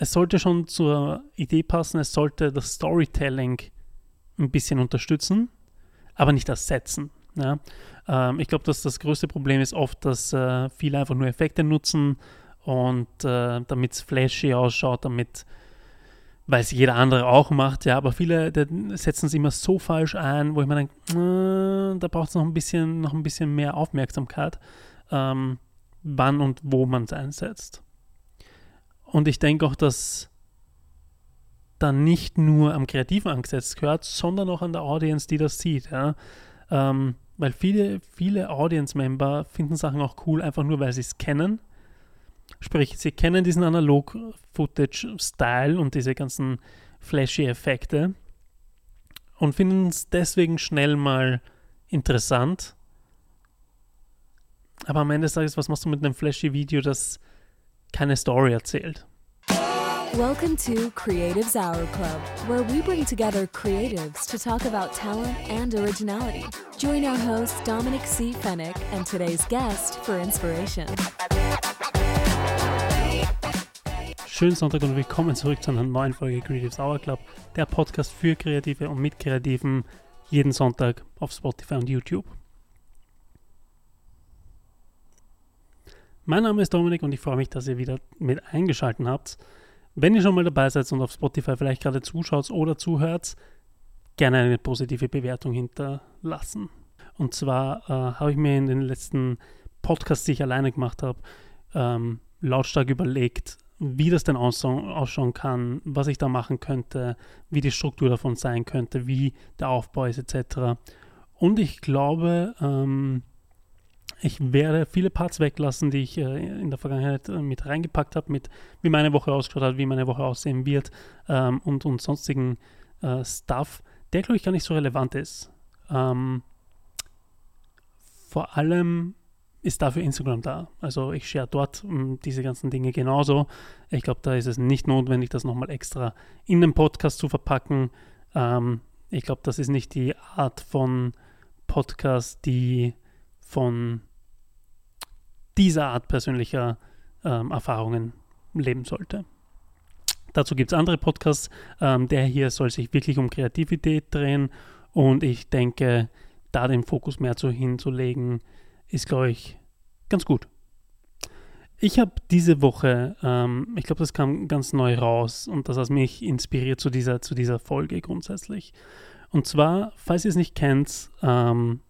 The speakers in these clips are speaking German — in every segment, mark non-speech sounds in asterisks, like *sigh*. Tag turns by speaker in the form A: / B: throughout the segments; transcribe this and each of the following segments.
A: es sollte schon zur Idee passen, es sollte das Storytelling ein bisschen unterstützen, aber nicht ersetzen. Ja? Ähm, ich glaube, dass das größte Problem ist oft, dass äh, viele einfach nur Effekte nutzen und äh, damit es flashy ausschaut, damit weil es jeder andere auch macht, ja, aber viele setzen es immer so falsch ein, wo ich mir denke, äh, da braucht es noch ein bisschen, noch ein bisschen mehr Aufmerksamkeit, ähm, wann und wo man es einsetzt. Und ich denke auch, dass da nicht nur am Kreativen angesetzt gehört, sondern auch an der Audience, die das sieht, ja. Ähm, weil viele, viele Audience-Member finden Sachen auch cool, einfach nur, weil sie es kennen Sprich, sie kennen diesen Analog-Footage-Style und diese ganzen flashy Effekte und finden es deswegen schnell mal interessant. Aber am Ende des Tages, was machst du mit einem flashy Video, das keine Story erzählt?
B: Welcome to Creatives Hour Club, where we bring together creatives to talk about talent and originality. Join our host Dominic C. Fennick and today's guest for inspiration.
A: Schönen Sonntag und willkommen zurück zu einer neuen Folge Creative Hour Club, der Podcast für Kreative und mit Kreativen, jeden Sonntag auf Spotify und YouTube. Mein Name ist Dominik und ich freue mich, dass ihr wieder mit eingeschaltet habt. Wenn ihr schon mal dabei seid und auf Spotify vielleicht gerade zuschaut oder zuhört, gerne eine positive Bewertung hinterlassen. Und zwar äh, habe ich mir in den letzten Podcasts, die ich alleine gemacht habe, ähm, lautstark überlegt, wie das denn ausschauen kann, was ich da machen könnte, wie die Struktur davon sein könnte, wie der Aufbau ist etc. Und ich glaube, ähm, ich werde viele Parts weglassen, die ich äh, in der Vergangenheit äh, mit reingepackt habe, mit wie meine Woche ausgeschaut hat, wie meine Woche aussehen wird ähm, und, und sonstigen äh, Stuff, der glaube ich gar nicht so relevant ist. Ähm, vor allem ist dafür Instagram da. Also ich share dort um, hm, diese ganzen Dinge genauso. Ich glaube, da ist es nicht notwendig, das nochmal extra in den Podcast zu verpacken. Ähm, ich glaube, das ist nicht die Art von Podcast, die von dieser Art persönlicher ähm, Erfahrungen leben sollte. Dazu gibt es andere Podcasts. Ähm, der hier soll sich wirklich um Kreativität drehen und ich denke, da den Fokus mehr zu hinzulegen, ist, glaube ich, ganz gut. Ich habe diese Woche, ähm, ich glaube, das kam ganz neu raus und das hat mich inspiriert zu dieser, zu dieser Folge grundsätzlich. Und zwar, falls ihr es nicht kennt, ähm,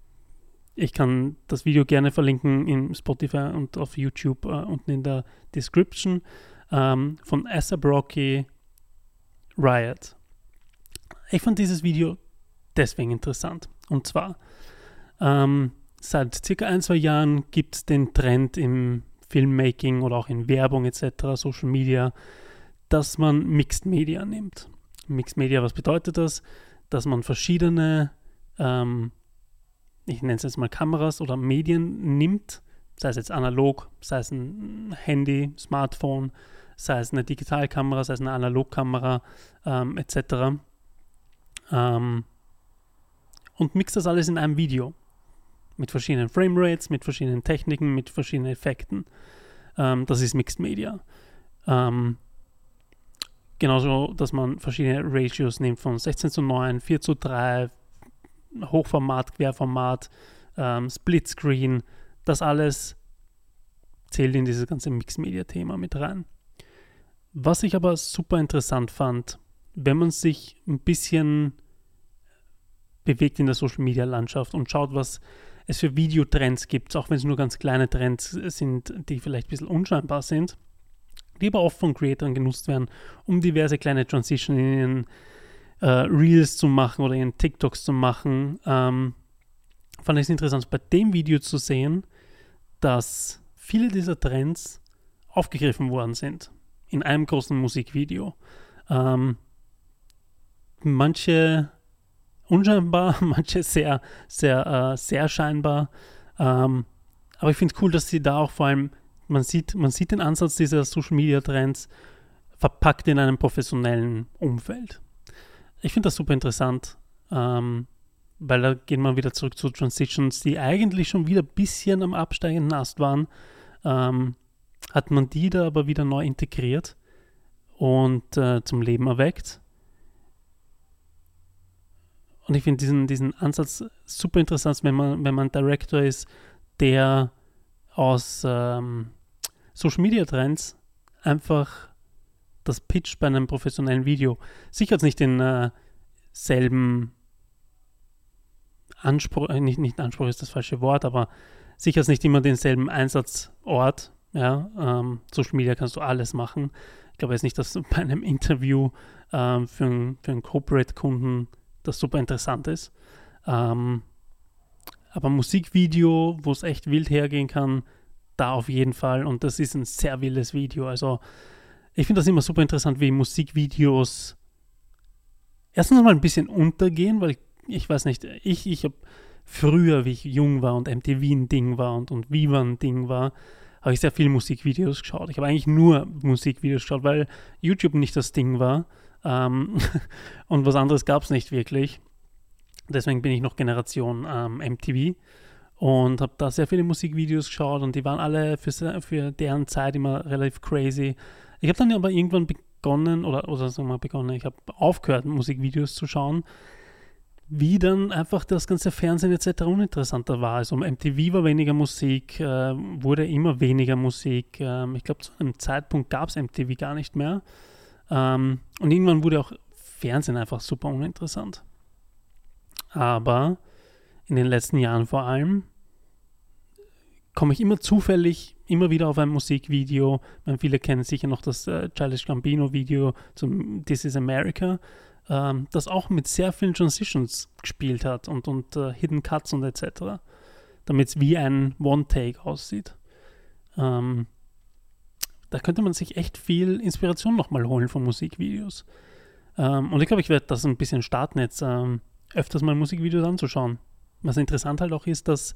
A: ich kann das Video gerne verlinken in Spotify und auf YouTube äh, unten in der Description ähm, von Asa Brocky Riot. Ich fand dieses Video deswegen interessant. Und zwar, ähm, seit circa ein, zwei Jahren gibt es den Trend im Filmmaking oder auch in Werbung etc., Social Media, dass man Mixed Media nimmt. Mixed Media, was bedeutet das? Dass man verschiedene, ähm, ich nenne es jetzt mal Kameras oder Medien nimmt, sei es jetzt analog, sei es ein Handy, Smartphone, sei es eine Digitalkamera, sei es eine Analogkamera ähm, etc. Ähm, und mixt das alles in einem Video mit verschiedenen Framerates, mit verschiedenen Techniken, mit verschiedenen Effekten. Ähm, das ist Mixed Media. Ähm, genauso, dass man verschiedene Ratios nimmt von 16 zu 9, 4 zu 3, Hochformat, Querformat, ähm, Splitscreen. Das alles zählt in dieses ganze Mixed Media Thema mit rein. Was ich aber super interessant fand, wenn man sich ein bisschen bewegt in der Social Media Landschaft und schaut, was es für Videotrends gibt, auch wenn es nur ganz kleine Trends sind, die vielleicht ein bisschen unscheinbar sind, die aber oft von Creatoren genutzt werden, um diverse kleine Transition in ihren äh, Reels zu machen oder in TikToks zu machen. Ähm, fand ich es interessant, bei dem Video zu sehen, dass viele dieser Trends aufgegriffen worden sind in einem großen Musikvideo. Ähm, manche unscheinbar, *laughs* manche sehr, sehr, äh, sehr scheinbar. Ähm, aber ich finde es cool, dass sie da auch vor allem, man sieht, man sieht den Ansatz dieser Social Media Trends verpackt in einem professionellen Umfeld. Ich finde das super interessant, ähm, weil da gehen wir wieder zurück zu Transitions, die eigentlich schon wieder ein bisschen am absteigenden Ast waren. Ähm, hat man die da aber wieder neu integriert und äh, zum Leben erweckt. Und ich finde diesen, diesen Ansatz super interessant, wenn man, wenn man Director ist, der aus ähm, Social Media Trends einfach das Pitch bei einem professionellen Video. Sicher es nicht denselben äh, Anspruch, äh, nicht, nicht Anspruch ist das falsche Wort, aber sicher nicht immer denselben Einsatzort. Ja, ähm, Social Media kannst du alles machen. Ich glaube jetzt nicht, dass *laughs* bei einem Interview ähm, für, ein, für einen Corporate-Kunden das super interessant ist. Ähm, aber Musikvideo, wo es echt wild hergehen kann, da auf jeden Fall. Und das ist ein sehr wildes Video. Also ich finde das immer super interessant, wie Musikvideos erstens mal ein bisschen untergehen, weil ich, ich weiß nicht, ich, ich habe früher, wie ich jung war und MTV ein Ding war und, und Viva ein Ding war, habe ich sehr viele Musikvideos geschaut. Ich habe eigentlich nur Musikvideos geschaut, weil YouTube nicht das Ding war. Ähm, *laughs* und was anderes gab es nicht wirklich. Deswegen bin ich noch Generation ähm, MTV und habe da sehr viele Musikvideos geschaut und die waren alle für, für deren Zeit immer relativ crazy. Ich habe dann aber irgendwann begonnen, oder, oder sagen wir mal begonnen, ich habe aufgehört, Musikvideos zu schauen, wie dann einfach das ganze Fernsehen etc. uninteressanter war. Also MTV war weniger Musik, äh, wurde immer weniger Musik. Ähm, ich glaube, zu einem Zeitpunkt gab es MTV gar nicht mehr. Ähm, und irgendwann wurde auch Fernsehen einfach super uninteressant. Aber in den letzten Jahren vor allem komme ich immer zufällig immer wieder auf ein Musikvideo. Meine, viele kennen sicher noch das äh, Childish Gambino Video zum This is America, ähm, das auch mit sehr vielen Transitions gespielt hat und, und äh, Hidden Cuts und etc. Damit es wie ein One-Take aussieht. Ähm, da könnte man sich echt viel Inspiration nochmal holen von Musikvideos. Ähm, und ich glaube, ich werde das ein bisschen starten jetzt, ähm, öfters mal Musikvideos anzuschauen. Was interessant halt auch ist, dass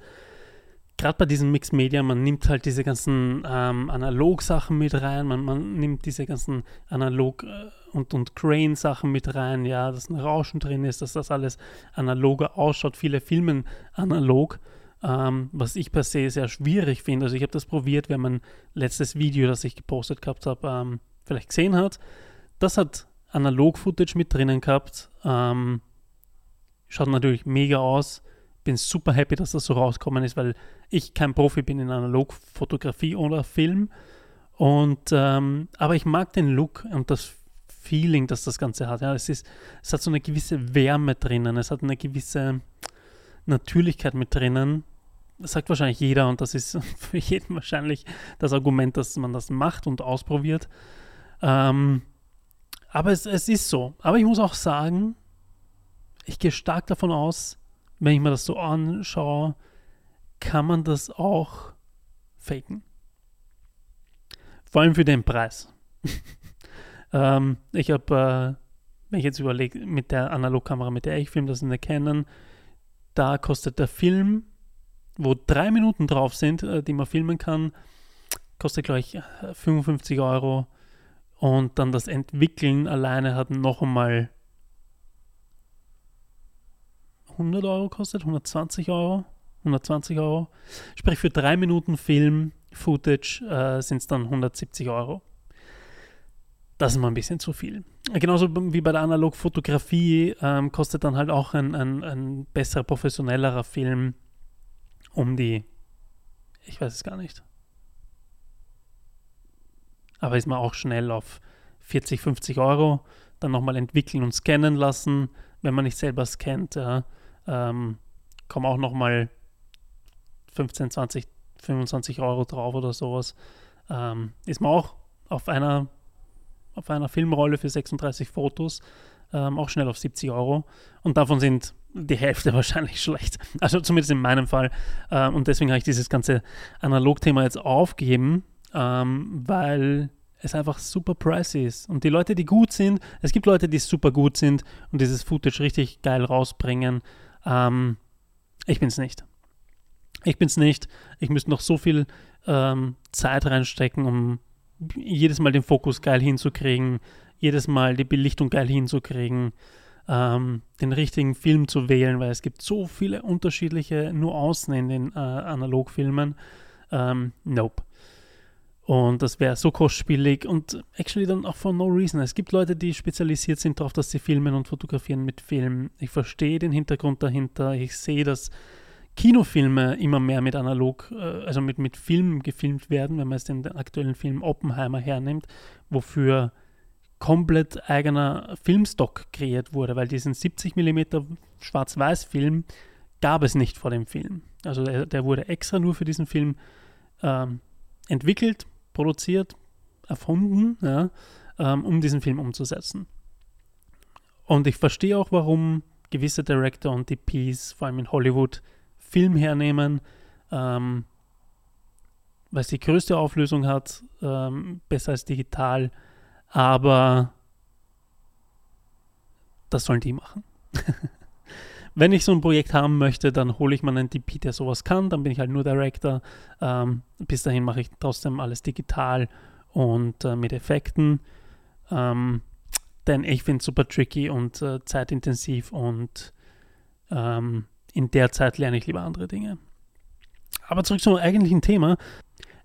A: gerade bei diesen Mixed Media, man nimmt halt diese ganzen ähm, Analog-Sachen mit rein, man, man, nimmt diese ganzen Analog- äh, und, und Crane-Sachen mit rein, ja, dass ein Rauschen drin ist, dass das alles analoger ausschaut. Viele filmen analog ähm, was ich per se sehr schwierig finde. Also ich habe das probiert, wer mein letztes Video, das ich gepostet gehabt habe, ähm, vielleicht gesehen hat. Das hat Analog-Footage mit drinnen gehabt. Ähm, schaut natürlich mega aus. Bin super happy, dass das so rausgekommen ist, weil ich kein Profi bin in Analogfotografie oder Film. Und ähm, aber ich mag den Look und das Feeling, das das Ganze hat. Ja, es, ist, es hat so eine gewisse Wärme drinnen, es hat eine gewisse Natürlichkeit mit drinnen, das sagt wahrscheinlich jeder und das ist *laughs* für jeden wahrscheinlich das Argument, dass man das macht und ausprobiert. Ähm, aber es, es ist so. Aber ich muss auch sagen, ich gehe stark davon aus, wenn ich mir das so anschaue, kann man das auch faken. Vor allem für den Preis. *laughs* ähm, ich habe, äh, wenn ich jetzt überlege, mit der Analogkamera, mit der ich filme, das ist eine Canon, da kostet der Film wo drei Minuten drauf sind, äh, die man filmen kann, kostet gleich 55 Euro. Und dann das Entwickeln alleine hat noch einmal 100 Euro kostet, 120 Euro. 120 Euro. Sprich, für drei Minuten Film, Footage äh, sind es dann 170 Euro. Das ist mal ein bisschen zu viel. Genauso wie bei der Analogfotografie ähm, kostet dann halt auch ein, ein, ein besserer, professionellerer Film um die, ich weiß es gar nicht. Aber ist man auch schnell auf 40, 50 Euro, dann nochmal entwickeln und scannen lassen, wenn man nicht selber scannt, ja, ähm, kommen auch nochmal 15, 20, 25 Euro drauf oder sowas. Ähm, ist man auch auf einer, auf einer Filmrolle für 36 Fotos ähm, auch schnell auf 70 Euro. Und davon sind die Hälfte *laughs* wahrscheinlich schlecht. Also zumindest in meinem Fall. Ähm, und deswegen habe ich dieses ganze Analog-Thema jetzt aufgegeben, ähm, weil es einfach super pricey ist. Und die Leute, die gut sind, es gibt Leute, die super gut sind und dieses Footage richtig geil rausbringen. Ähm, ich bin es nicht. Ich bin es nicht. Ich müsste noch so viel ähm, Zeit reinstecken, um jedes Mal den Fokus geil hinzukriegen, jedes Mal die Belichtung geil hinzukriegen, ähm, den richtigen Film zu wählen, weil es gibt so viele unterschiedliche Nuancen in den äh, Analogfilmen. Ähm, nope. Und das wäre so kostspielig und actually dann auch for no reason. Es gibt Leute, die spezialisiert sind darauf, dass sie filmen und fotografieren mit Film. Ich verstehe den Hintergrund dahinter. Ich sehe, dass Kinofilme immer mehr mit analog, äh, also mit, mit Film gefilmt werden, wenn man jetzt den aktuellen Film Oppenheimer hernimmt, wofür komplett eigener Filmstock kreiert wurde, weil diesen 70 mm Schwarz-Weiß-Film gab es nicht vor dem Film. Also der, der wurde extra nur für diesen Film ähm, entwickelt, produziert, erfunden, ja, ähm, um diesen Film umzusetzen. Und ich verstehe auch, warum gewisse Director und DPs, vor allem in Hollywood, Film hernehmen, ähm, weil es die größte Auflösung hat, ähm, besser als digital, aber das sollen die machen. *laughs* Wenn ich so ein Projekt haben möchte, dann hole ich mir einen DP, der sowas kann. Dann bin ich halt nur Director. Ähm, bis dahin mache ich trotzdem alles digital und äh, mit Effekten. Ähm, denn ich finde es super tricky und äh, zeitintensiv und ähm, in der Zeit lerne ich lieber andere Dinge. Aber zurück zum eigentlichen Thema.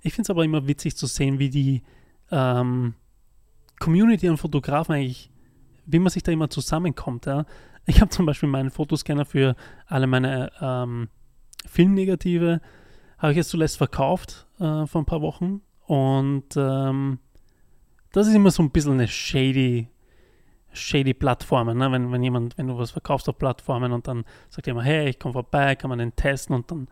A: Ich finde es aber immer witzig zu sehen, wie die ähm, Community an Fotografen eigentlich, wie man sich da immer zusammenkommt. Ja? Ich habe zum Beispiel meinen Fotoscanner für alle meine ähm, Filmnegative, habe ich jetzt zuletzt verkauft äh, vor ein paar Wochen. Und ähm, das ist immer so ein bisschen eine shady, shady Plattformen, ne? wenn, wenn jemand, wenn du was verkaufst auf Plattformen und dann sagt jemand, hey, ich komme vorbei, kann man den testen und dann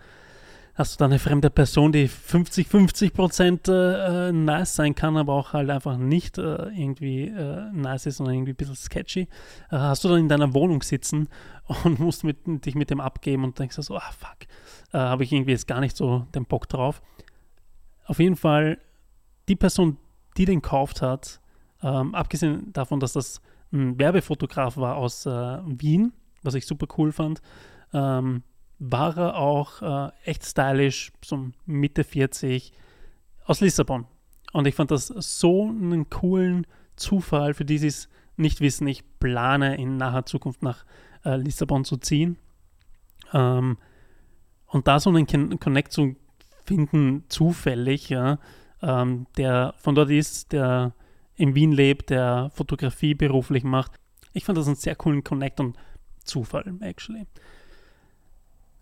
A: hast du da eine fremde Person, die 50, 50 Prozent äh, nice sein kann, aber auch halt einfach nicht äh, irgendwie äh, nice ist, sondern irgendwie ein bisschen sketchy, äh, hast du dann in deiner Wohnung sitzen *laughs* und musst mit, dich mit dem abgeben und denkst so, ah fuck, äh, habe ich irgendwie jetzt gar nicht so den Bock drauf. Auf jeden Fall, die Person, die den gekauft hat, ähm, abgesehen davon, dass das ein Werbefotograf war aus äh, Wien, was ich super cool fand, ähm, war er auch äh, echt stylisch, so Mitte 40, aus Lissabon. Und ich fand das so einen coolen Zufall, für die sie es nicht wissen. Ich plane in naher Zukunft nach äh, Lissabon zu ziehen. Ähm, und da so einen Connect zu finden, zufällig, ja, ähm, der von dort ist, der in Wien lebt, der Fotografie beruflich macht. Ich fand das einen sehr coolen Connect und Zufall, actually.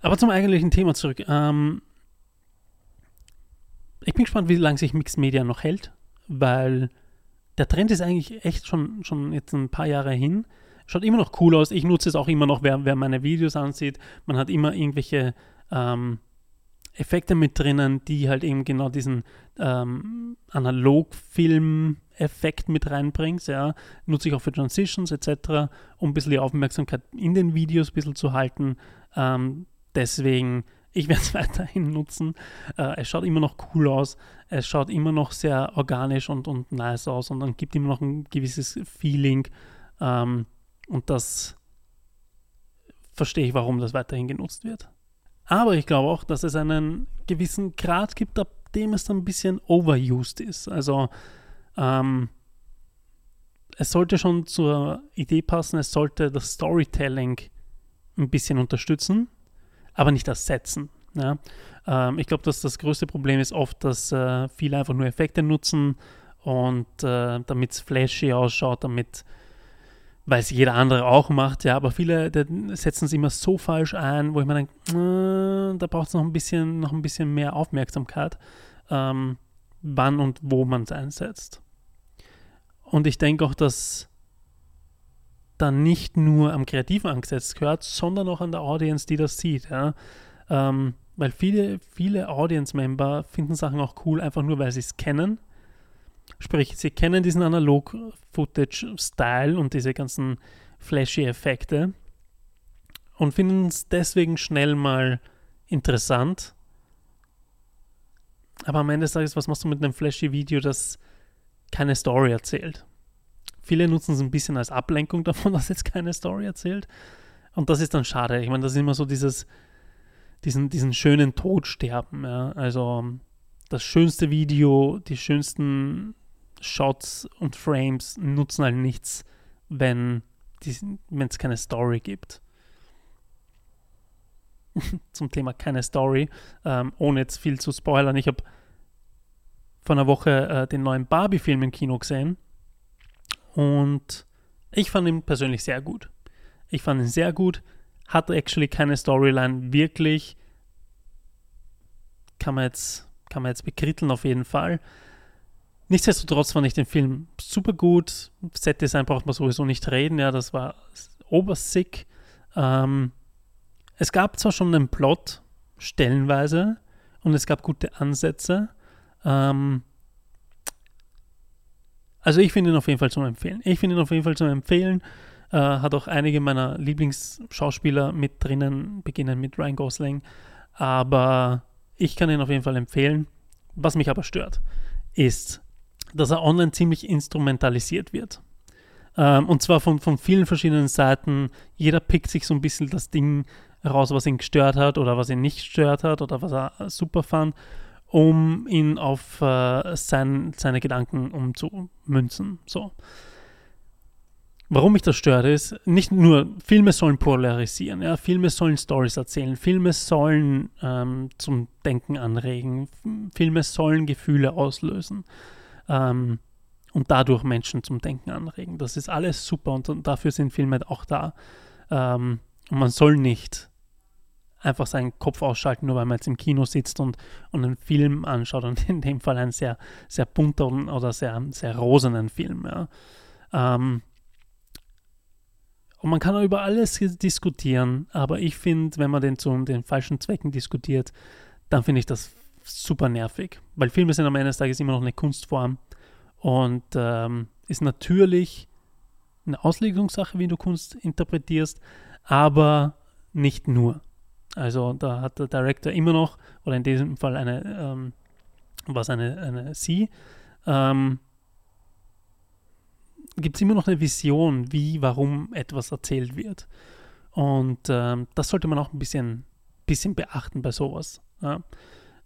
A: Aber zum eigentlichen Thema zurück. Ähm, ich bin gespannt, wie lange sich Mixed Media noch hält, weil der Trend ist eigentlich echt schon, schon jetzt ein paar Jahre hin. Schaut immer noch cool aus. Ich nutze es auch immer noch, wer, wer meine Videos ansieht. Man hat immer irgendwelche ähm, Effekte mit drinnen, die halt eben genau diesen ähm, Analogfilm-Effekt mit reinbringt. Ja. Nutze ich auch für Transitions etc., um ein bisschen die Aufmerksamkeit in den Videos ein bisschen zu halten. Ähm, Deswegen, ich werde es *laughs* weiterhin nutzen. Äh, es schaut immer noch cool aus. Es schaut immer noch sehr organisch und, und nice aus und dann gibt immer noch ein gewisses Feeling. Ähm, und das verstehe ich, warum das weiterhin genutzt wird. Aber ich glaube auch, dass es einen gewissen Grad gibt, ab dem es dann ein bisschen overused ist. Also ähm, es sollte schon zur Idee passen, es sollte das Storytelling ein bisschen unterstützen aber nicht ersetzen. Ja? Ähm, ich glaube, dass das größte Problem ist oft, dass äh, viele einfach nur Effekte nutzen und äh, damit es flashy ausschaut, damit weil es jeder andere auch macht, ja, aber viele setzen es immer so falsch ein, wo ich mir denke, äh, da braucht es noch ein bisschen, noch ein bisschen mehr Aufmerksamkeit, ähm, wann und wo man es einsetzt. Und ich denke auch, dass dann nicht nur am Kreativen angesetzt gehört, sondern auch an der Audience, die das sieht. Ja? Ähm, weil viele, viele Audience-Member finden Sachen auch cool, einfach nur, weil sie es kennen. Sprich, sie kennen diesen Analog-Footage-Style und diese ganzen flashy Effekte und finden es deswegen schnell mal interessant. Aber am Ende des Tages, was machst du mit einem flashy Video, das keine Story erzählt? Viele nutzen es ein bisschen als Ablenkung *laughs* davon, dass jetzt keine Story erzählt. Und das ist dann schade. Ich meine, das ist immer so dieses, diesen, diesen schönen Tod sterben. Ja? Also das schönste Video, die schönsten Shots und Frames nutzen halt nichts, wenn es keine Story gibt. *laughs* Zum Thema keine Story, ähm, ohne jetzt viel zu spoilern. Ich habe vor einer Woche äh, den neuen Barbie-Film im Kino gesehen und ich fand ihn persönlich sehr gut. Ich fand ihn sehr gut, hat actually keine Storyline, wirklich kann man jetzt, kann man jetzt bekritteln auf jeden Fall. Nichtsdestotrotz fand ich den Film super gut. Set-Design braucht man sowieso nicht reden, ja, das war obersick. Ähm, es gab zwar schon einen Plot, stellenweise, und es gab gute Ansätze. Ähm, also ich finde ihn auf jeden Fall zum Empfehlen. Ich finde ihn auf jeden Fall zum Empfehlen. Äh, hat auch einige meiner Lieblingsschauspieler mit drinnen, beginnen mit Ryan Gosling. Aber ich kann ihn auf jeden Fall empfehlen. Was mich aber stört, ist, dass er online ziemlich instrumentalisiert wird. Ähm, und zwar von, von vielen verschiedenen Seiten. Jeder pickt sich so ein bisschen das Ding raus, was ihn gestört hat oder was ihn nicht gestört hat oder was er super fand, um ihn auf äh, sein, seine Gedanken umzumünzen. So. Warum mich das stört, ist, nicht nur Filme sollen polarisieren, ja, Filme sollen Stories erzählen, Filme sollen ähm, zum Denken anregen, Filme sollen Gefühle auslösen ähm, und dadurch Menschen zum Denken anregen. Das ist alles super und, und dafür sind Filme auch da. Ähm, und man soll nicht einfach seinen Kopf ausschalten, nur weil man jetzt im Kino sitzt und, und einen Film anschaut und in dem Fall einen sehr, sehr bunter oder sehr, sehr rosenen Film. Ja. Ähm, und man kann auch über alles diskutieren, aber ich finde, wenn man den zu den falschen Zwecken diskutiert, dann finde ich das super nervig, weil Filme sind am Ende des Tages immer noch eine Kunstform und ähm, ist natürlich eine Auslegungssache, wie du Kunst interpretierst, aber nicht nur. Also da hat der Director immer noch, oder in diesem Fall eine, ähm, was eine, eine Sie, ähm, gibt es immer noch eine Vision, wie, warum etwas erzählt wird. Und ähm, das sollte man auch ein bisschen, bisschen beachten bei sowas. Ja?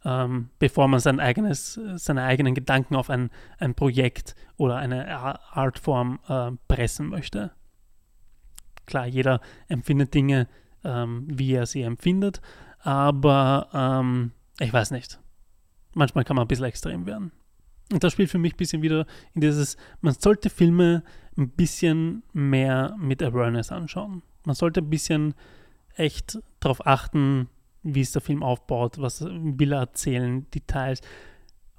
A: Ähm, bevor man sein eigenes, seine eigenen Gedanken auf ein, ein Projekt oder eine Artform äh, pressen möchte. Klar, jeder empfindet Dinge ähm, wie er sie empfindet. Aber ähm, ich weiß nicht. Manchmal kann man ein bisschen extrem werden. Und das spielt für mich ein bisschen wieder in dieses, man sollte Filme ein bisschen mehr mit Awareness anschauen. Man sollte ein bisschen echt darauf achten, wie es der Film aufbaut, was will er erzählen, Details.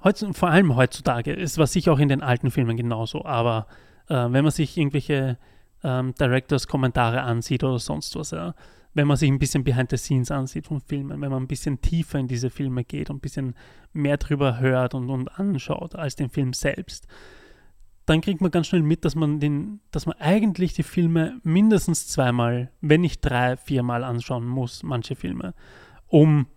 A: Heutz, vor allem heutzutage, es war sicher auch in den alten Filmen genauso, aber äh, wenn man sich irgendwelche ähm, Directors-Kommentare ansieht oder sonst was, ja, wenn man sich ein bisschen behind the scenes ansieht von Filmen, wenn man ein bisschen tiefer in diese Filme geht und ein bisschen mehr drüber hört und, und anschaut als den Film selbst, dann kriegt man ganz schnell mit, dass man den, dass man eigentlich die Filme mindestens zweimal, wenn nicht drei, viermal anschauen muss, manche Filme, um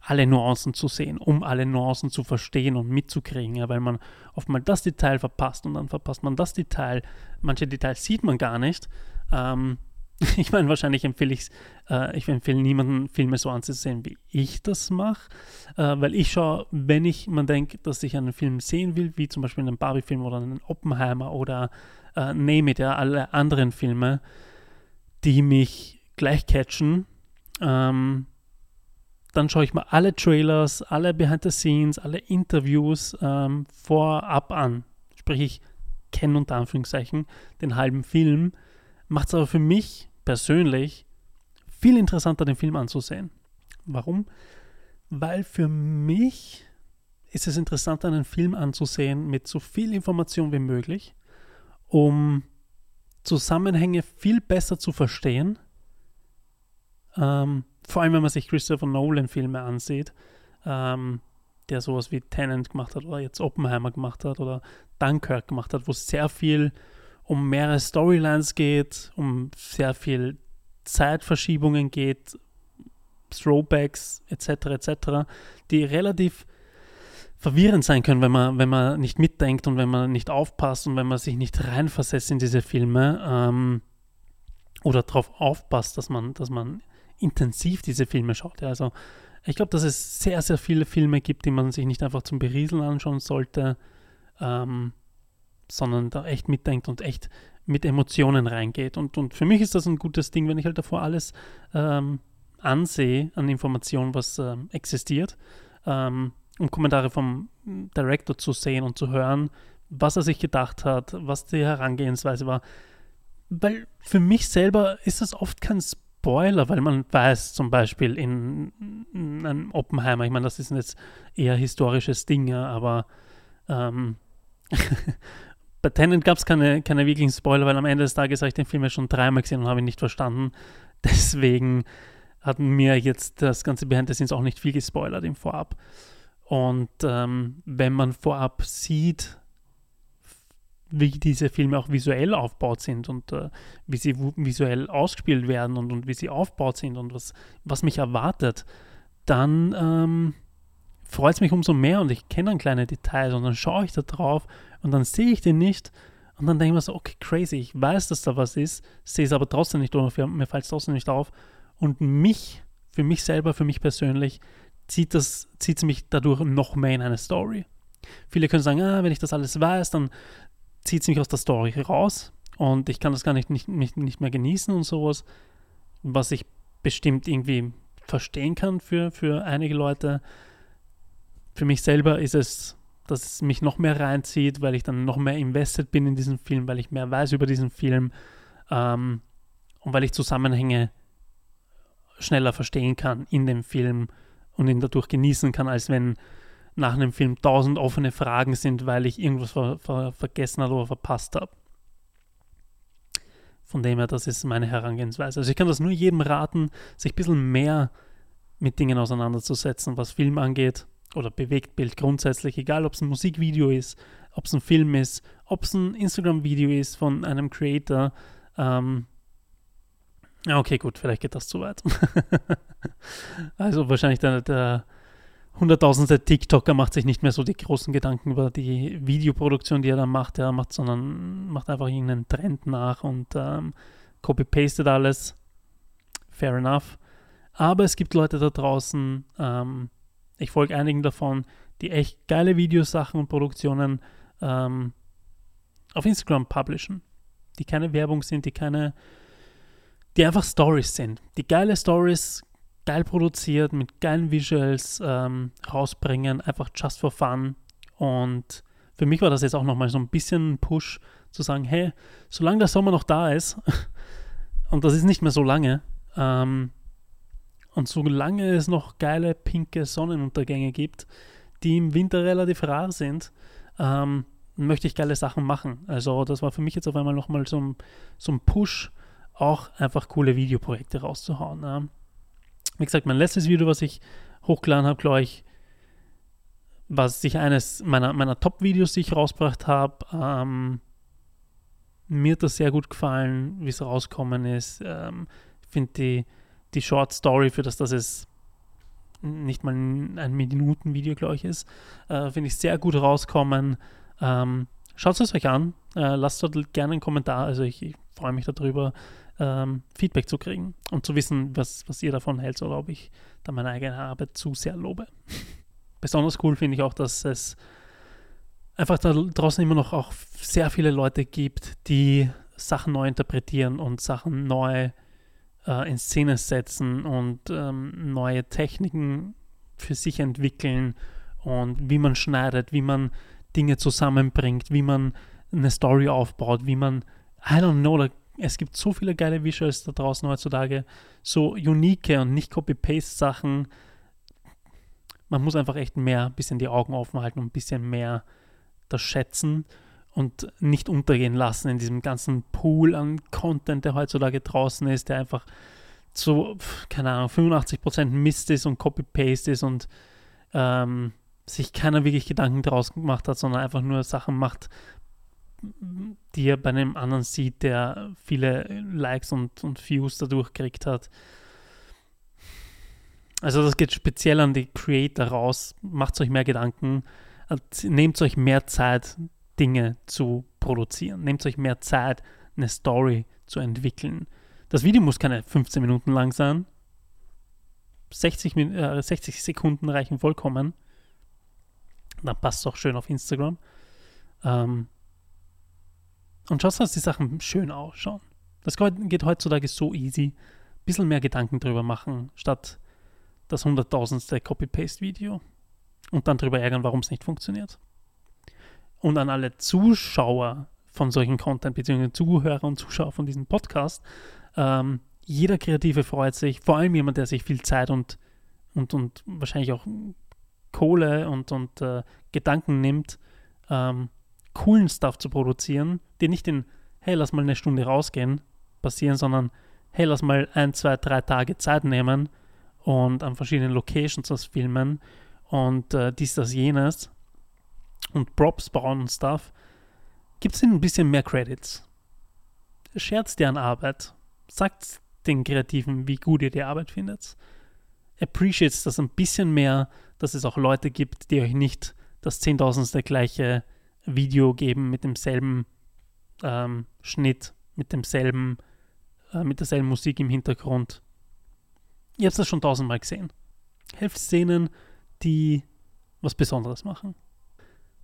A: alle Nuancen zu sehen, um alle Nuancen zu verstehen und mitzukriegen, ja, weil man oft mal das Detail verpasst und dann verpasst man das Detail. Manche Details sieht man gar nicht. Ähm, *laughs* ich meine, wahrscheinlich empfehle ich äh, ich empfehle niemanden, Filme so anzusehen, wie ich das mache, äh, weil ich schaue, wenn ich, man denkt, dass ich einen Film sehen will, wie zum Beispiel einen Barbie-Film oder einen Oppenheimer oder äh, Name it, ja, alle anderen Filme, die mich gleich catchen, ähm, dann schaue ich mir alle Trailers, alle Behind the Scenes, alle Interviews ähm, vorab an. Sprich, ich kenne unter Anführungszeichen den halben Film, macht es aber für mich persönlich viel interessanter, den Film anzusehen. Warum? Weil für mich ist es interessant, einen Film anzusehen mit so viel Information wie möglich, um Zusammenhänge viel besser zu verstehen. Ähm, vor allem, wenn man sich Christopher Nolan-Filme ansieht, ähm, der sowas wie Tennant gemacht hat oder jetzt Oppenheimer gemacht hat oder Dunkirk gemacht hat, wo sehr viel um mehrere Storylines geht, um sehr viel Zeitverschiebungen geht, Throwbacks etc. etc., die relativ verwirrend sein können, wenn man, wenn man nicht mitdenkt und wenn man nicht aufpasst und wenn man sich nicht reinversetzt in diese Filme ähm, oder darauf aufpasst, dass man, dass man intensiv diese Filme schaut. Ja, also ich glaube, dass es sehr, sehr viele Filme gibt, die man sich nicht einfach zum Berieseln anschauen sollte, ähm, sondern da echt mitdenkt und echt mit Emotionen reingeht. Und, und für mich ist das ein gutes Ding, wenn ich halt davor alles ähm, ansehe an Informationen, was ähm, existiert. Ähm, um Kommentare vom Director zu sehen und zu hören, was er sich gedacht hat, was die Herangehensweise war. Weil für mich selber ist das oft kein Spoiler, weil man weiß zum Beispiel in, in einem Oppenheimer, ich meine, das ist jetzt eher historisches Ding, aber ähm, *laughs* bei Tenet gab es keine, keine wirklichen Spoiler, weil am Ende des Tages habe ich den Film ja schon dreimal gesehen und habe ihn nicht verstanden. *laughs* Deswegen hat mir jetzt das ganze Behind the Scenes auch nicht viel gespoilert im Vorab. Und ähm, wenn man vorab sieht, wie diese Filme auch visuell aufgebaut sind und äh, wie sie visuell ausgespielt werden und, und wie sie aufgebaut sind und was, was mich erwartet, dann ähm, freut es mich umso mehr und ich kenne dann kleine Details und dann schaue ich da drauf und dann sehe ich den nicht und dann denke ich mir so, okay, crazy, ich weiß, dass da was ist, sehe es aber trotzdem nicht oder mir fällt es trotzdem nicht auf und mich, für mich selber, für mich persönlich, zieht es zieht mich dadurch noch mehr in eine Story. Viele können sagen, ah, wenn ich das alles weiß, dann zieht es mich aus der Story raus und ich kann das gar nicht, nicht, nicht, nicht mehr genießen und sowas, was ich bestimmt irgendwie verstehen kann für, für einige Leute. Für mich selber ist es, dass es mich noch mehr reinzieht, weil ich dann noch mehr invested bin in diesen Film, weil ich mehr weiß über diesen Film ähm, und weil ich Zusammenhänge schneller verstehen kann in dem Film und ihn dadurch genießen kann, als wenn nach einem Film tausend offene Fragen sind, weil ich irgendwas ver ver vergessen habe oder verpasst habe. Von dem her, das ist meine Herangehensweise. Also ich kann das nur jedem raten, sich ein bisschen mehr mit Dingen auseinanderzusetzen, was Film angeht oder Bewegtbild grundsätzlich, egal ob es ein Musikvideo ist, ob es ein Film ist, ob es ein Instagram-Video ist von einem Creator. Ähm, okay, gut, vielleicht geht das zu weit. *laughs* also wahrscheinlich der, der hunderttausendste TikToker macht sich nicht mehr so die großen Gedanken über die Videoproduktion, die er da macht, er macht, sondern macht einfach irgendeinen Trend nach und ähm, copy-pastet alles. Fair enough. Aber es gibt Leute da draußen, ähm, ich folge einigen davon, die echt geile Videosachen und Produktionen ähm, auf Instagram publishen. Die keine Werbung sind, die keine, die einfach Stories sind. Die geile Stories geil produziert, mit geilen Visuals ähm, rausbringen, einfach just for fun. Und für mich war das jetzt auch nochmal so ein bisschen ein Push zu sagen, hey, solange der Sommer noch da ist, *laughs* und das ist nicht mehr so lange, ähm, und solange es noch geile pinke Sonnenuntergänge gibt, die im Winter relativ rar sind, ähm, möchte ich geile Sachen machen. Also das war für mich jetzt auf einmal nochmal so ein, so ein Push, auch einfach coole Videoprojekte rauszuhauen. Ja. Wie gesagt, mein letztes Video, was ich hochgeladen habe, glaube ich, was sich eines meiner, meiner Top-Videos, die ich rausgebracht habe. Ähm, mir hat das sehr gut gefallen, wie es rausgekommen ist. Ähm, ich finde die, die Short Story, für das das es nicht mal ein Minuten-Video, glaube ich, ist, äh, finde ich sehr gut rauskommen. Ähm, Schaut es euch an. Äh, lasst dort gerne einen Kommentar. Also ich, ich freue mich darüber ähm, Feedback zu kriegen und zu wissen, was, was ihr davon hält oder ob ich da meine eigene Arbeit zu sehr lobe. *laughs* Besonders cool finde ich auch, dass es einfach da draußen immer noch auch sehr viele Leute gibt, die Sachen neu interpretieren und Sachen neu äh, in Szene setzen und ähm, neue Techniken für sich entwickeln und wie man schneidet, wie man Dinge zusammenbringt, wie man eine Story aufbaut, wie man, I don't know, es gibt so viele geile Visuals da draußen heutzutage, so unique und nicht Copy-Paste-Sachen. Man muss einfach echt mehr ein bisschen die Augen offen halten und ein bisschen mehr das schätzen und nicht untergehen lassen in diesem ganzen Pool an Content, der heutzutage draußen ist, der einfach so, keine Ahnung, 85% Mist ist und Copy-Paste ist und ähm, sich keiner wirklich Gedanken daraus gemacht hat, sondern einfach nur Sachen macht, die er bei einem anderen sieht, der viele Likes und, und Views dadurch gekriegt hat. Also das geht speziell an die Creator raus. Macht euch mehr Gedanken. Nehmt euch mehr Zeit, Dinge zu produzieren. Nehmt euch mehr Zeit, eine Story zu entwickeln. Das Video muss keine 15 Minuten lang sein. 60, äh, 60 Sekunden reichen vollkommen. Dann passt es auch schön auf Instagram. Ähm, und schaust, dass die Sachen schön ausschauen. Das geht heutzutage so easy. Ein bisschen mehr Gedanken drüber machen, statt das hunderttausendste Copy-Paste-Video. und dann darüber ärgern, warum es nicht funktioniert. Und an alle Zuschauer von solchen Content, beziehungsweise Zuhörer und Zuschauer von diesem Podcast, ähm, jeder Kreative freut sich, vor allem jemand, der sich viel Zeit und, und, und wahrscheinlich auch Kohle und, und äh, Gedanken nimmt, ähm, coolen Stuff zu produzieren, die nicht in, hey, lass mal eine Stunde rausgehen, passieren, sondern hey, lass mal ein, zwei, drei Tage Zeit nehmen und an verschiedenen Locations das filmen und äh, dies, das, jenes und Props bauen und Stuff, gibt es ihnen ein bisschen mehr Credits. Scherzt deren Arbeit. Sagt den Kreativen, wie gut ihr die Arbeit findet. Appreciates das ein bisschen mehr, dass es auch Leute gibt, die euch nicht das zehntausendste gleiche Video geben mit demselben ähm, Schnitt, mit demselben, äh, mit derselben Musik im Hintergrund. Ihr habt das schon tausendmal gesehen. Helft Szenen, die was Besonderes machen.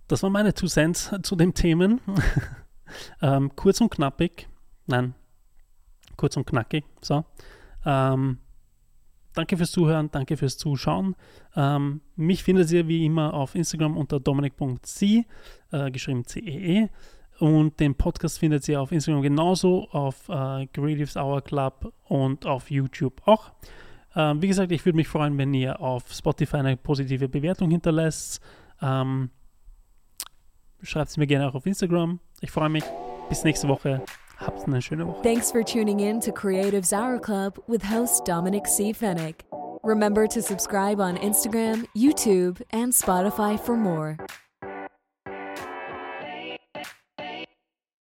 A: Das waren meine Two Cents zu den Themen. *laughs* ähm, kurz und knappig. Nein, kurz und knackig. So. Ähm, danke fürs Zuhören, danke fürs Zuschauen. Ähm, mich findet ihr wie immer auf Instagram unter dominik.c, äh, geschrieben C-E-E. -E. Und den Podcast findet ihr auf Instagram genauso, auf äh, Creatives Hour Club und auf YouTube auch. Ähm, wie gesagt, ich würde mich freuen, wenn ihr auf Spotify eine positive Bewertung hinterlässt. Ähm, Schreibt es mir gerne auch auf Instagram. Ich freue mich. Bis nächste Woche. Habt eine schöne Woche.
B: Thanks for tuning in to Creatives Hour Club with host Dominic C. Fennick. Remember to subscribe on Instagram, YouTube, and Spotify for more.